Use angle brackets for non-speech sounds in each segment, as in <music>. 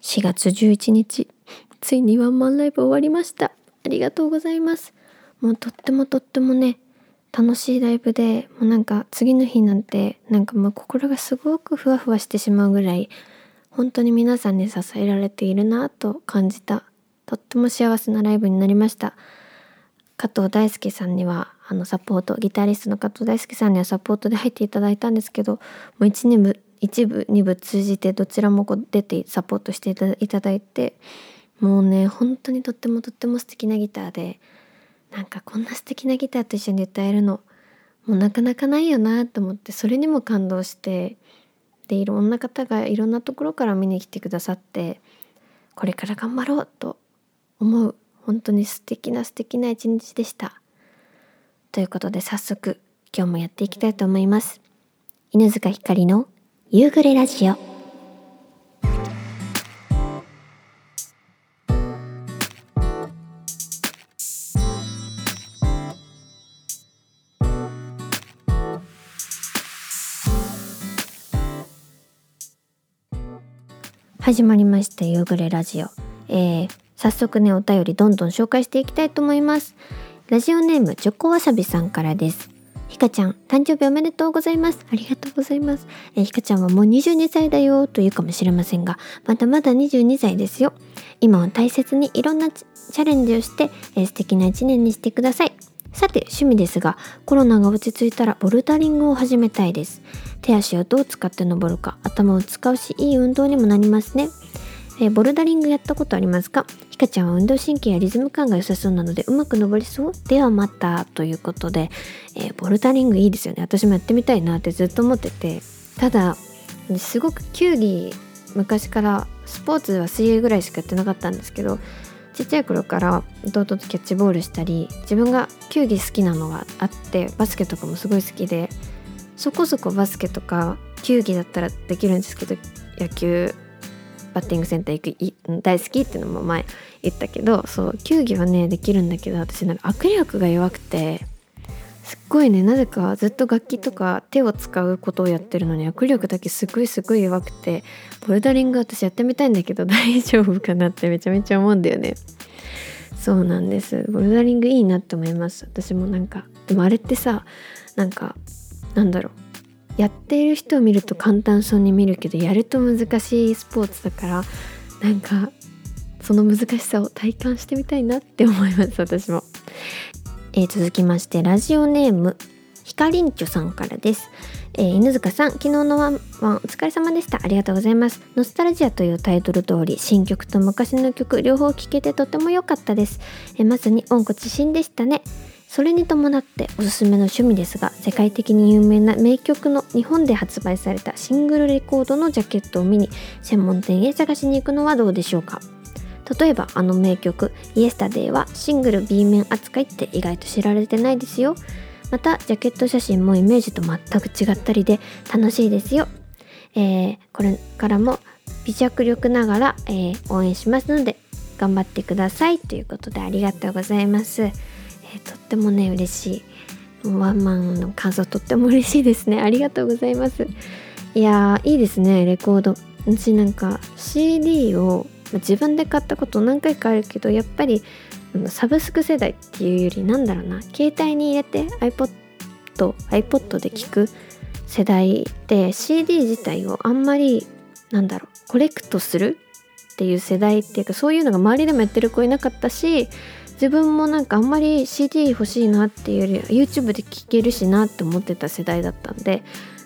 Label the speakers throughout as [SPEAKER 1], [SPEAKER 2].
[SPEAKER 1] 4月11日。ついにワンマンライブ終わりました。ありがとうございます。もうとってもとってもね楽しいライブでもうなんか次の日なんてなんかもう心がすごくふわふわしてしまうぐらい本当に皆さんに支えられているなと感じたとっても幸せなライブになりました。加藤大輔さんにはあのサポートギタリストの加藤大輔さんにはサポートで入っていただいたんですけどもう1年部一部二部通じてどちらもこう出てサポートしていただいてもうね本当にとってもとっても素敵なギターでなんかこんな素敵なギターと一緒に歌えるのもうなかなかないよなと思ってそれにも感動してでいろんな方がいろんなところから見に来てくださってこれから頑張ろうと思う本当に素敵な素敵な一日でした。ということで早速今日もやっていきたいと思います。犬塚ひかりの夕暮れラジオ。始まりました夕暮れラジオ、えー、早速ねお便りどんどん紹介していきたいと思います。ラジオネームチョコわさびさんからです。ひかちゃん、誕生日おめでとうございます。ありがとうございます。えひかちゃんはもう22歳だよというかもしれませんが、まだまだ22歳ですよ。今は大切にいろんなチャレンジをして、え素敵な一年にしてください。さて、趣味ですが、コロナが落ち着いたらボルダリングを始めたいです。手足をどう使って登るか、頭を使うし、いい運動にもなりますね。えー、ボルダリングやったことありますか？ひかちゃんは運動神経やリズム感が良さそうなのでうまく登りそう？ではまたということで、えー、ボルダリングいいですよね。私もやってみたいなってずっと思ってて。ただすごく球技昔からスポーツは水泳ぐらいしかやってなかったんですけどちっちゃい頃から弟とキャッチボールしたり自分が球技好きなのがあってバスケとかもすごい好きでそこそこバスケとか球技だったらできるんですけど野球バッティングセンター行く大好きっていうのも前言ったけどそう球技はねできるんだけど私なんか握力が弱くてすっごいねなぜかずっと楽器とか手を使うことをやってるのに握力だけすごいすごい弱くてボルダリング私やってみたいんだけど <laughs> 大丈夫かなってめちゃめちゃ思うんだよね。そうなんです。ボルダリングいいなって思います。私もなんかでもあれってさなんかなんだろう。やっている人を見ると簡単そうに見るけどやると難しいスポーツだからなんかその難しさを体感してみたいなって思います私も、えー、続きましてラジオネームひかりんちょさんからです、えー、犬塚さん昨日のワンワンお疲れ様でした。ありがとうございます。ノスタルジアというタイトル通り新曲と昔の曲両方聴けてとても良かったです、えー、まさに温故知新でしたね。それに伴っておすすめの趣味ですが世界的に有名な名曲の日本で発売されたシングルレコードのジャケットを見に専門店へ探しに行くのはどうでしょうか？例えばあの名曲「イエスタデイはシングル B 面扱いって意外と知られてないですよ。またジャケット写真もイメージと全く違ったりで楽しいですよ、えー、これからも微弱力ながら、えー、応援しますので頑張ってください。ということでありがとうございます。えー、とってもね嬉しい。ワンマンの感想とっても嬉しいですね。<laughs> ありがとうございます。いやいいですねレコード。私なんか CD を自分で買ったこと何回かあるけどやっぱりサブスク世代っていうよりなんだろうな。携帯に入れて iPod iPod で聞く世代で CD 自体をあんまりなんだろうコレクトするっていう世代っていうかそういうのが周りでもやってる子いなかったし自分もなんかあんまり CD 欲しいなっていうより YouTube で聴けるしなって思ってた世代だったんで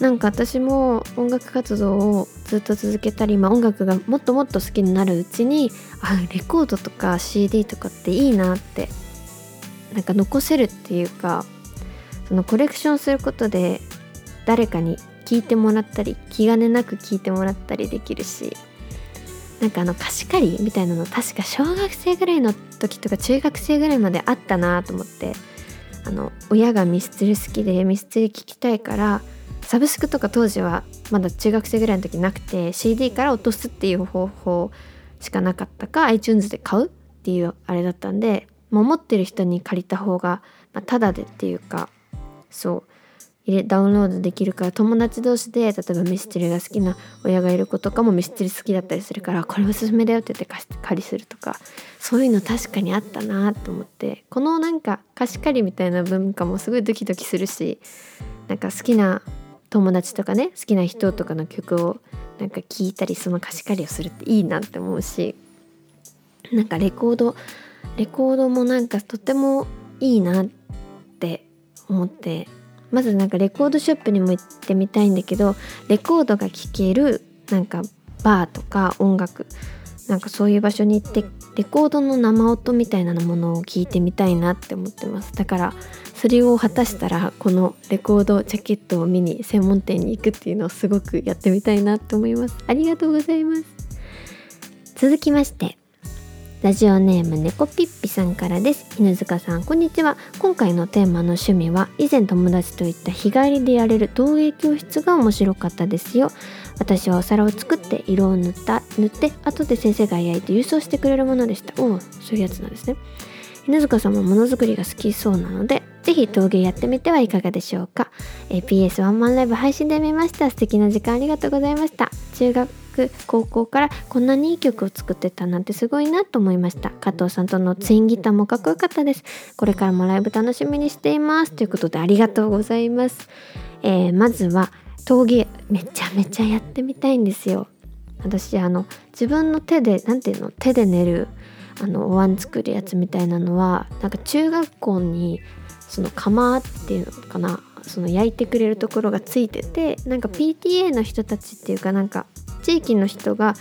[SPEAKER 1] なんか私も音楽活動をずっと続けたり、まあ、音楽がもっともっと好きになるうちにあレコードとか CD とかっていいなってなんか残せるっていうかそのコレクションすることで誰かに聞いてもらったり気兼ねなく聞いてもらったりできるしなんかあの貸し借りみたいなの確か小学生ぐらいの時とか中学生ぐらいまであったなと思ってあの親がミスチル好きでミスチル聴きたいからサブスクとか当時はまだ中学生ぐらいの時なくて CD から落とすっていう方法しかなかったか iTunes で買うっていうあれだったんでもう持ってる人に借りた方が、まあ、タダでっていうかそう。入れダウンロードできるから友達同士で例えばミスチルが好きな親がいる子とかもミスチル好きだったりするからこれおすすめだよって言って貸し借りするとかそういうの確かにあったなと思ってこのなんか貸し借りみたいな文化もすごいドキドキするしなんか好きな友達とかね好きな人とかの曲をなんか聴いたりその貸し借りをするっていいなって思うしなんかレコードレコードもなんかとてもいいなって思ってまずなんかレコードショップにも行ってみたいんだけどレコードが聴けるなんかバーとか音楽なんかそういう場所に行ってレコードの生音みたいなものを聞いてみたいなって思ってます。だからそれを果たしたらこのレコードジャケットを見に専門店に行くっていうのをすごくやってみたいなって思います。ありがとうございます。続きましてラジオネーム猫ピッピさんからです。犬塚さんこんにちは。今回のテーマの趣味は以前友達と行った日帰りでやれる陶芸教室が面白かったですよ。私はお皿を作って色を塗った塗って後で先生が焼いて郵送してくれるものでした。おおそういうやつなんですね。犬塚さんもものづくりが好きそうなのでぜひ陶芸やってみてはいかがでしょうか、え PS ワンマンライブ配信で見ました。素敵な時間ありがとうございました。中学高校からこんなにいい曲を作ってたなんてすごいなと思いました。加藤さんとのツインギターもかっこよかったです。これからもライブ楽しみにしています。ということでありがとうございます、えー、まずは陶芸めちゃめちゃやってみたいんですよ。私あの自分の手で何ていうの？手で練るあのお椀作るやつみたいなのはなんか中学校にその釜っていうのかな？その焼いてくれるところがついててなんか PTA の人たちっていうかなんか地域の人が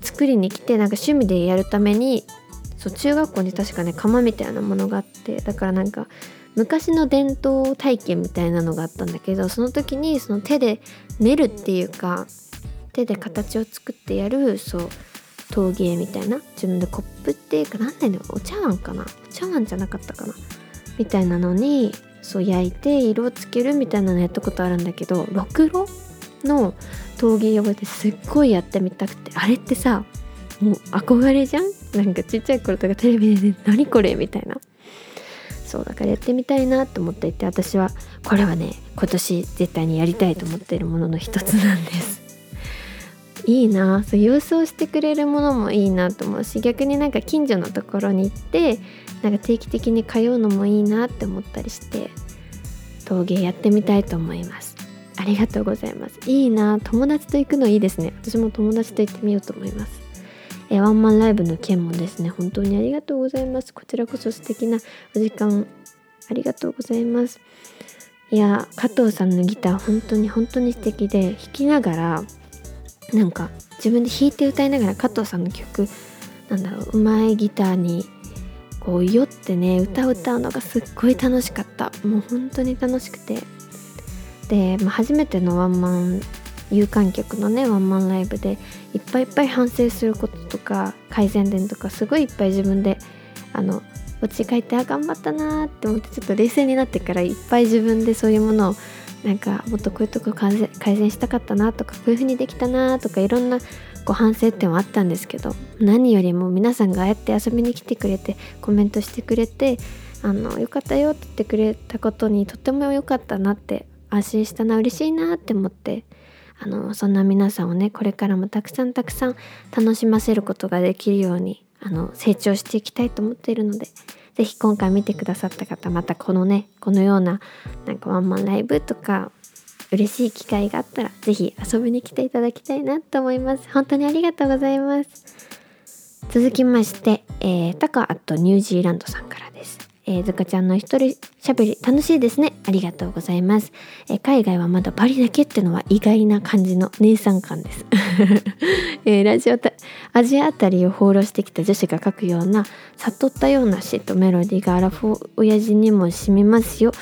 [SPEAKER 1] 作りに来てなんか趣味でやるためにそう中学校に確かね釜みたいなものがあってだからなんか昔の伝統体験みたいなのがあったんだけどその時にその手で練るっていうか手で形を作ってやるそう陶芸みたいな自分でコップっていうか何だよお茶碗かなお茶碗じゃなかったかなみたいなのにそう焼いて色をつけるみたいなのやったことあるんだけどろくろの陶芸用ですっごいやってみたくてあれってさもう憧れじゃん？なんかちっちゃい頃とかテレビで、ね「何これ?」みたいな。そうだからやってみたいなと思っていて私はこれはね今年絶対にやりたいと思っているものの一つなんです。いいな。そう郵送してくれるものもいいなと思うし逆になんか近所のところに行ってなんか定期的に通うのもいいなって思ったりして陶芸やってみたいと思います。ありがとうございます。いいな友達と行くのいいですね。私も友達と行ってみようと思います。えワンマンライブの件もですね本当にありがとうございます。こちらこそ素敵なお時間ありがとうございます。いや加藤さんのギター本当に本当に素敵で弾きながらなんか自分で弾いて歌いながら加藤さんの曲なんだろううまいギターにこう酔ってね歌を歌うのがすっごい楽しかった。もう本当に楽しくて。で、まあ、初めてのワンマン有観客のねワンマンライブでいっぱいいっぱい反省することとか改善点とかすごいいっぱい自分であの落ち書いてあ頑張ったなって思ってちょっと冷静になってからいっぱい自分でそういうものをなんかもっとこういうとこ改善したかったなとかこういう風にできたなとかいろんなご反省点はあったんですけど何よりも皆さんがああやって遊びに来てくれてコメントしてくれてあのよかったよって言ってくれたことにとても良かったなって安心したな嬉しいなって思ってあのそんな皆さんをねこれからもたくさんたくさん楽しませることができるようにあの成長していきたいと思っているので是非今回見てくださった方またこのねこのようななんかワンマンライブとか嬉しい機会があったら是非遊びに来ていただきたいなと思います。本当にありがとうございます。続きまして、えー、タカアットニュージーランドさんから。えー、ずかちゃんの一人しゃべり楽しいですね。ありがとうございます。えー、海外はまだバリだけってのは意外な感じの姉さん感です。<laughs> えー、ラジオアジアあたりを放浪してきた女子が書くような悟ったような詩とメロディーがアラフォー親父にも染みますよ。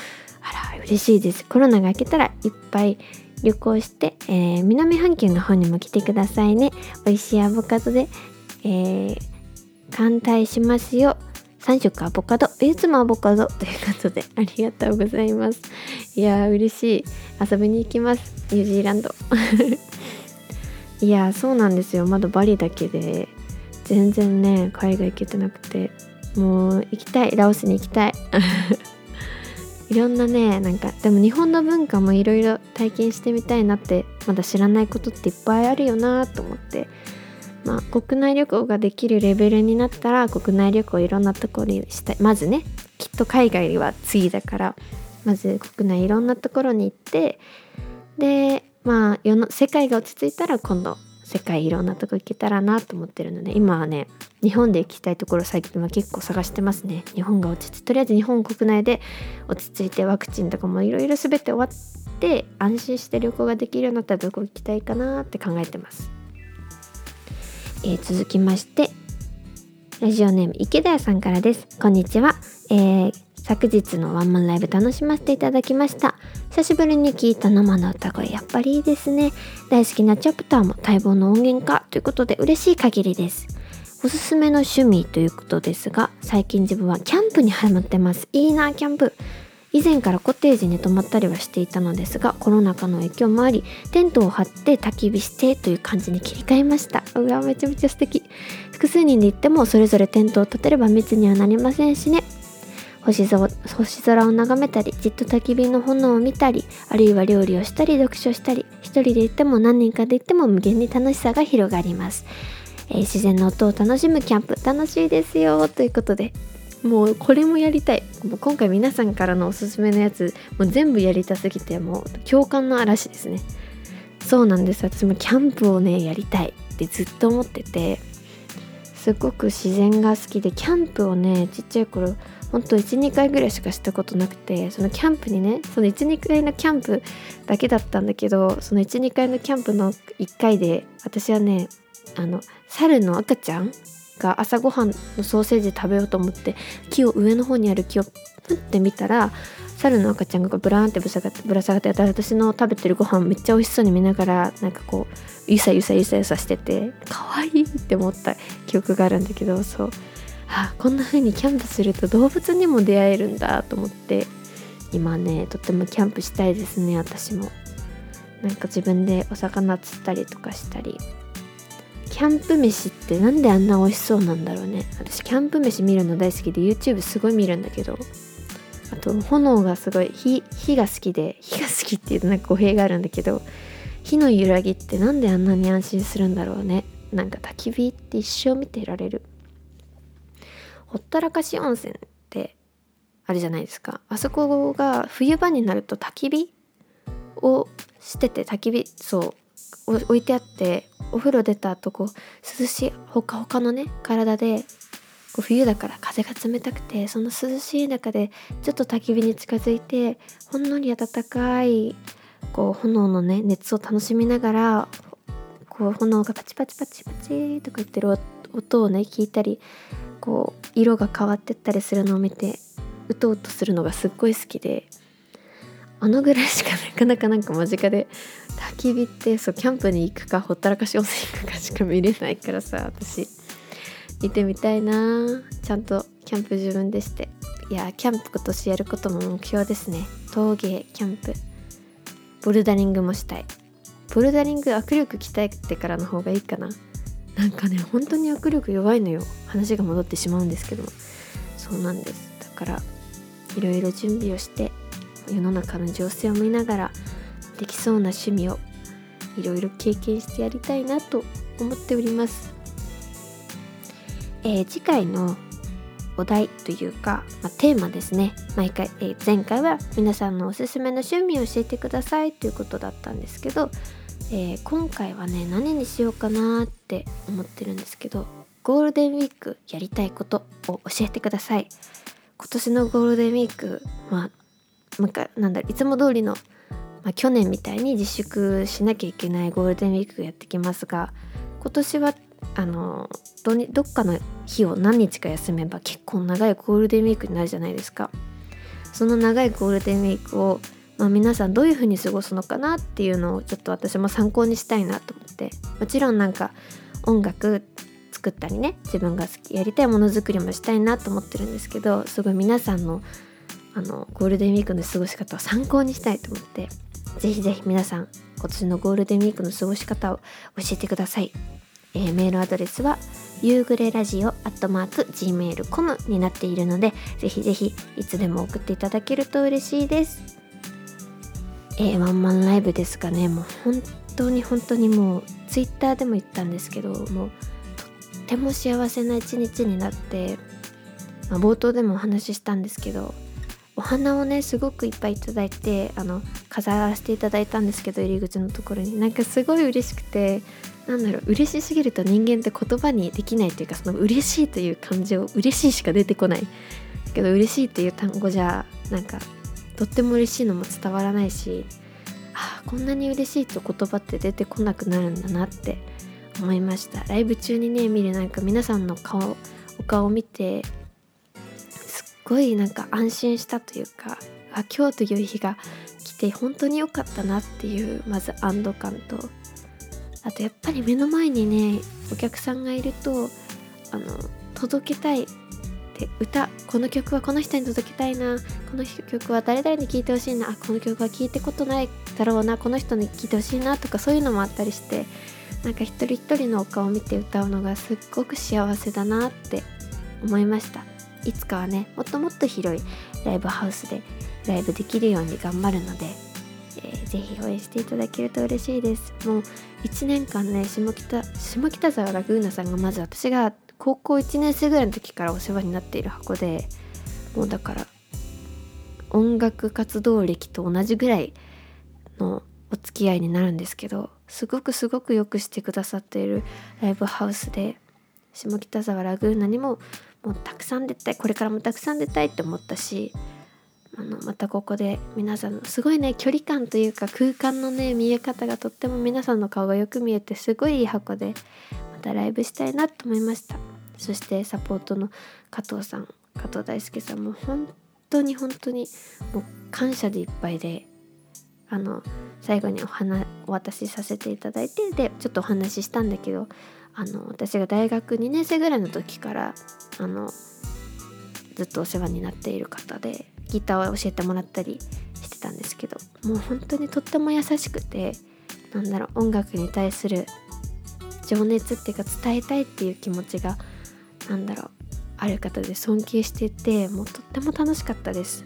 [SPEAKER 1] あら嬉しいです。コロナが明けたらいっぱい旅行して、えー、南半球の方にも来てくださいね。美味しいアボカドで、えー、歓待しますよ。3色アボカドいつもアボカドということでありがとうございます。いやー嬉しい。遊びに行きます。ニュージーランド。<laughs> いやそうなんですよ。まだバリだけで全然ね海外行けてなくてもう行きたい。ラオスに行きたい。<laughs> いろんなねなんかでも日本の文化もいろいろ体験してみたいなってまだ知らないことっていっぱいあるよなと思ってまあ国内旅行ができるレベルになったら国内旅行いろんなところにしたい。まずねきっと海外は次だからまず国内いろんなところに行ってでまあ世の世界が落ち着いたら今度世界いろんなとこ行けたらなと思ってるので今はね日本で行きたいところ最近は結構探してますね。日本が落ち着いてとりあえず日本国内で落ち着いてワクチンとかもいろいろ全て終わって安心して旅行ができるようになったらどこ行きたいかなって考えてます、えー、続きましてラジオネーム池田屋さんからです。こんにちは、えー昨日のワンマンライブ楽しませていただきました。久しぶりに聞いた生の歌声やっぱりいいですね。大好きなチャプターも待望の音源化ということで嬉しい限りです。おすすめの趣味ということですが最近自分はキャンプにハマってます。いいなキャンプ。以前からコテージに泊まったりはしていたのですがコロナ禍の影響もありテントを張って焚き火してという感じに切り替えました。うわめちゃめちゃ素敵。複数人で行ってもそれぞれテントを立てれば密にはなりませんしね。星空を眺めたりじっと焚き火の炎を見たりあるいは料理をしたり読書したり一人で行っても何人かで行っても無限に楽しさが広がります、えー、自然の音を楽しむキャンプ楽しいですよということでもうこれもやりたい。もう今回皆さんからのおすすめのやつもう全部やりたすぎてもう共感の嵐ですね。そうなんです。私もキャンプをねやりたいってずっと思ってて。すごく自然が好きでキャンプをねちっちゃい頃ほんと12回ぐらいしかしたことなくてそのキャンプにねその12回のキャンプだけだったんだけどその12回のキャンプの1回で私はねあの猿の赤ちゃんが朝ごはんのソーセージ食べようと思って木を上の方にある木をプッて見たら猿の赤ちゃんがブラーンってぶら下がって私の食べてるご飯めっちゃ美味しそうに見ながらなんかこうゆさゆさゆさゆさしてて可愛いって思った記憶があるんだけどそう。あこんな風にキャンプすると動物にも出会えるんだと思って今ねとってもキャンプしたいですね私も。なんか自分でお魚釣ったりとかしたり。キャンプ飯ってなんであんな美味しそうなんだろうね。私キャンプ飯見るの大好きで YouTube すごい見るんだけど。あと炎がすごい火火が好きで火が好きっていうとなんか語弊があるんだけど火の揺らぎってなんであんなに安心するんだろうね。なんか焚き火って一生見てられる。ほったらかし温泉ってあれじゃないですか。あそこが冬場になると焚き火をしてて焚き火そう置いてあってお風呂出た後こう涼しいほかほかのね体でこう冬だから風が冷たくてその涼しい中でちょっと焚き火に近づいてほんのり温かいこう炎のね熱を楽しみながらこう炎がパチパチパチパチとか言ってる音をね聞いたりこう色が変わってったりするのを見てうとうとするのがすっごい好きであのぐらいしかなかなかなんか間近で焚き火ってそうキャンプに行くかほったらかし温泉行くかしか見れないからさ私。見てみたいな。ちゃんとキャンプ自分でして。いやキャンプ今年やることも目標ですね。陶芸キャンプ。ボルダリングもしたい。ボルダリング握力鍛えてからの方がいいかな。なんかね本当に握力弱いのよ。話が戻ってしまうんですけど。もそうなんです。だからいろいろ準備をして世の中の情勢を見ながらできそうな趣味をいろいろ経験してやりたいなと思っております、えー、次回のお題というか、まあ、テーマですね。毎回、えー、前回は皆さんのおすすめの趣味を教えてくださいということだったんですけどえー、今回はね何にしようかなって思ってるんですけどゴールデンウィークやりたいことを教えてください。今年のゴールデンウィークまあなんかなんだいつも通りの、まあ、去年みたいに自粛しなきゃいけないゴールデンウィークがやってきますが今年はあのどどっかの日を何日か休めば結構長いゴールデンウィークになるじゃないですか。その長いゴールデンウィークをまあ、皆さんどういう風に過ごすのかなっていうのをちょっと私も参考にしたいなと思ってもちろんなんか音楽作ったりね自分が好きやりたいものづくりもしたいなと思ってるんですけどすごい皆さんのあのゴールデンウィークの過ごし方を参考にしたいと思って是非是非皆さん今年のゴールデンウィークの過ごし方を教えてください、えー、メールアドレスは夕暮れラジオアットマーク Gmail.com になっているのでぜひぜひいつでも送っていただけると嬉しいです。えー、ワンマンライブですかね。もう本当に本当にもうツイッターでも言ったんですけどもうとっても幸せな一日になって、まあ、冒頭でもお話ししたんですけどお花をねすごくいっぱいいただいてあの飾らせていただいたんですけど入り口のところに。なんかすごい嬉しくてなんだろう嬉しすぎると人間って言葉にできないというかその嬉しいという感情嬉しいしか出てこない。けど嬉しいっていう単語じゃなんかとっても嬉しいのも伝わらないしあこんなに嬉しいって言葉って出てこなくなるんだなって思いました。ライブ中にね見るなんか皆さんの顔お顔を見てすっごいなんか安心したというかあ今日という日が来て本当に良かったなっていうまず安堵感とあとやっぱり目の前にねお客さんがいるとあの届けたいって歌この曲はこの人に届けたいなこの曲は誰々に聴いてほしいなあこの曲は聴いてことないだろうなこの人に聴いてほしいなとかそういうのもあったりしてなんか一人一人のお顔を見て歌うのがすっごく幸せだなって思いました。いつかはねもっともっと広いライブハウスでライブできるように頑張るので、えー、ぜひ応援していただけると嬉しいです。もう1年間ね下北下北沢ラグーナさんがまず私が高校1年生ぐらいの時からお世話になっている箱でもうだから音楽活動歴と同じぐらいのお付き合いになるんですけどすごくすごくよくしてくださっているライブハウスで下北沢ラグーナにももうたくさん出たいこれからもたくさん出たいって思ったしあのまたここで皆さんのすごいね距離感というか空間のね見え方がとっても皆さんの顔がよく見えてすごいいい箱でまたライブしたいなと思いました。そしてサポートの加藤さん加藤大輔さんも本当に本当にもう感謝でいっぱいであの最後にお花お渡しさせていただいてでちょっとお話ししたんだけどあの私が大学2年生ぐらいの時からあのずっとお世話になっている方でギターを教えてもらったりしてたんですけどもう本当にとっても優しくてなんだろう音楽に対する情熱っていうか伝えたいっていう気持ちがなんだろうある方で尊敬しててもうとっても楽しかったです。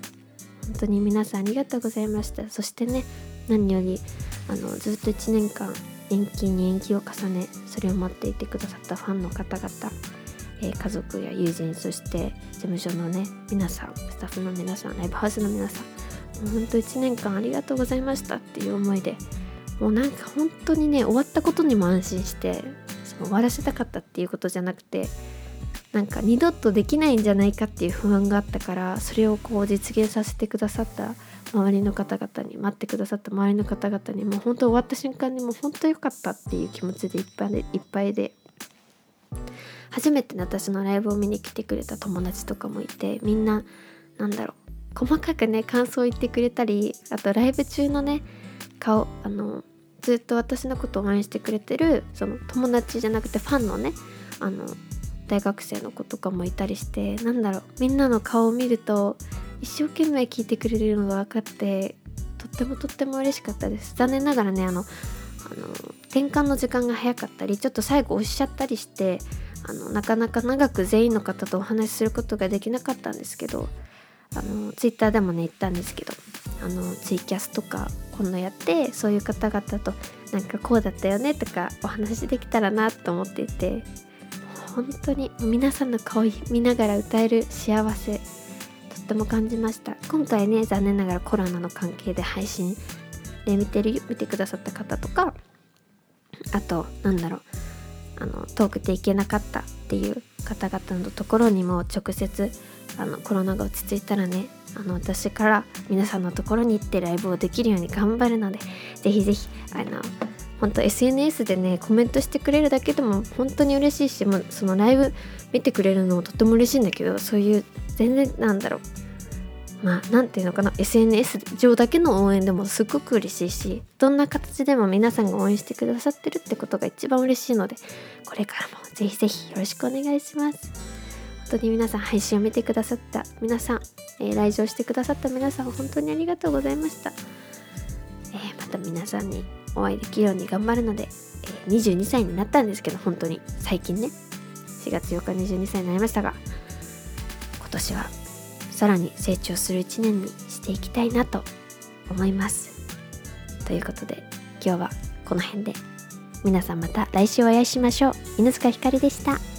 [SPEAKER 1] 本当に皆さんありがとうございました。そしてね何よりあのずっと1年間延期に延期を重ねそれを待っていてくださったファンの方々、えー、家族や友人そして事務所のね皆さんスタッフの皆さんライブハウスの皆さんもうほんと1年間ありがとうございましたっていう思いでもうなんか本当にね終わったことにも安心してその終わらせたかったっていうことじゃなくてなんか二度とできないんじゃないかっていう不安があったからそれをこう実現させてくださった周りの方々に待ってくださった周りの方々にもう本当終わった瞬間にもう本当良かったっていう気持ちでいっぱいでいっぱいで初めて私のライブを見に来てくれた友達とかもいてみんななんだろう細かくね感想を言ってくれたりあとライブ中のね顔あのずっと私のことを応援してくれてるその友達じゃなくてファンのねあの大学生の子とかもいたりしてなんだろうみんなの顔を見ると一生懸命聞いてくれるのが分かってとってもとっても嬉しかったです。残念ながらねあのあの転換の時間が早かったりちょっと最後押しちゃったりしてあのなかなか長く全員の方とお話しすることができなかったんですけどあのツイッターでもね言ったんですけどあのツイキャスとか今度やってそういう方々となんかこうだったよねとかお話しできたらなと思っていて本当に皆さんの顔見ながら歌える幸せとっても感じました。今回ね残念ながらコロナの関係で配信で見てる見てくださった方とかあとなんだろうあの遠くて行けなかったっていう方々のところにも直接あのコロナが落ち着いたらねあの私から皆さんのところに行ってライブをできるように頑張るのでぜひぜひあの本当 SNS でねコメントしてくれるだけでも本当に嬉しいしもうそのライブ見てくれるのもとっても嬉しいんだけどそういう全然なんだろうまあ何て言うのかな SNS 上だけの応援でもすっごく嬉しいしどんな形でも皆さんが応援してくださってるってことが一番嬉しいのでこれからもぜひぜひよろしくお願いします。本当に皆さん配信を見てくださった皆さん、えー、来場してくださった皆さん本当にありがとうございました、えー、また皆さんにお会いできるように頑張るので、えー、22歳になったんですけど本当に。最近ね。4月8日22歳になりましたが今年はさらに成長する1年にしていきたいなと思います。ということで今日はこの辺で。皆さんまた来週お会いしましょう。犬塚ひかりでした。